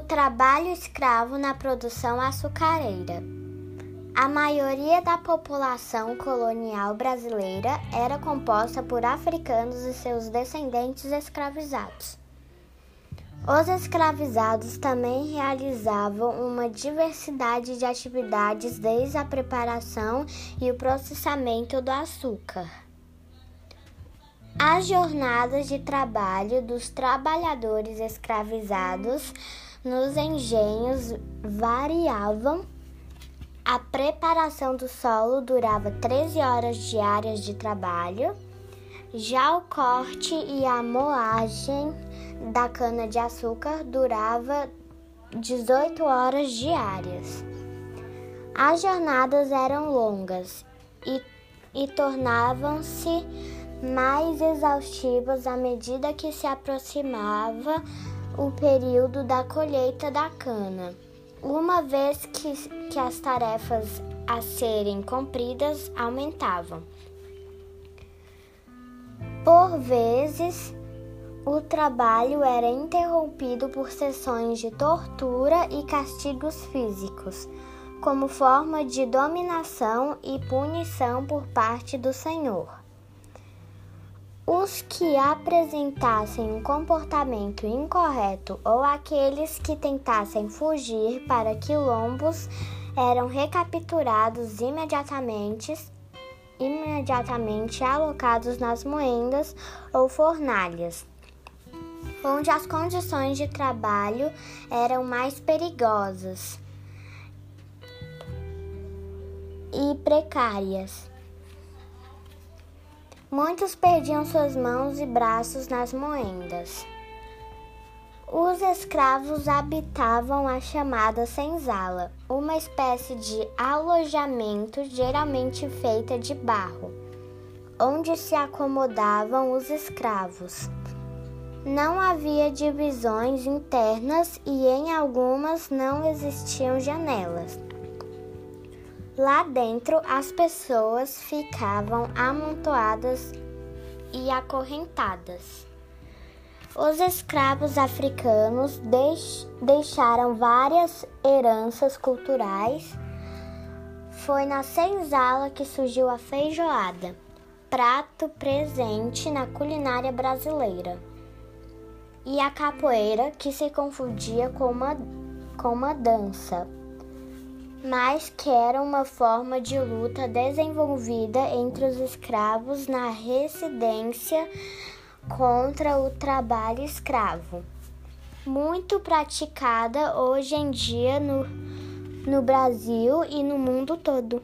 trabalho escravo na produção açucareira. A maioria da população colonial brasileira era composta por africanos e seus descendentes escravizados. Os escravizados também realizavam uma diversidade de atividades, desde a preparação e o processamento do açúcar. As jornadas de trabalho dos trabalhadores escravizados nos engenhos variavam. A preparação do solo durava 13 horas diárias de trabalho. Já o corte e a moagem da cana-de-açúcar durava 18 horas diárias. As jornadas eram longas e, e tornavam-se mais exaustivas à medida que se aproximava o período da colheita da cana, uma vez que, que as tarefas a serem cumpridas aumentavam. Por vezes, o trabalho era interrompido por sessões de tortura e castigos físicos, como forma de dominação e punição por parte do Senhor. Os que apresentassem um comportamento incorreto ou aqueles que tentassem fugir para quilombos eram recapturados imediatamente, imediatamente alocados nas moendas ou fornalhas, onde as condições de trabalho eram mais perigosas e precárias. Muitos perdiam suas mãos e braços nas moendas. Os escravos habitavam a chamada senzala, uma espécie de alojamento geralmente feita de barro, onde se acomodavam os escravos. Não havia divisões internas e em algumas não existiam janelas. Lá dentro, as pessoas ficavam amontoadas e acorrentadas. Os escravos africanos deixaram várias heranças culturais. Foi na senzala que surgiu a feijoada, prato presente na culinária brasileira, e a capoeira, que se confundia com uma, com uma dança mas que era uma forma de luta desenvolvida entre os escravos na residência contra o trabalho escravo, muito praticada hoje em dia no, no Brasil e no mundo todo.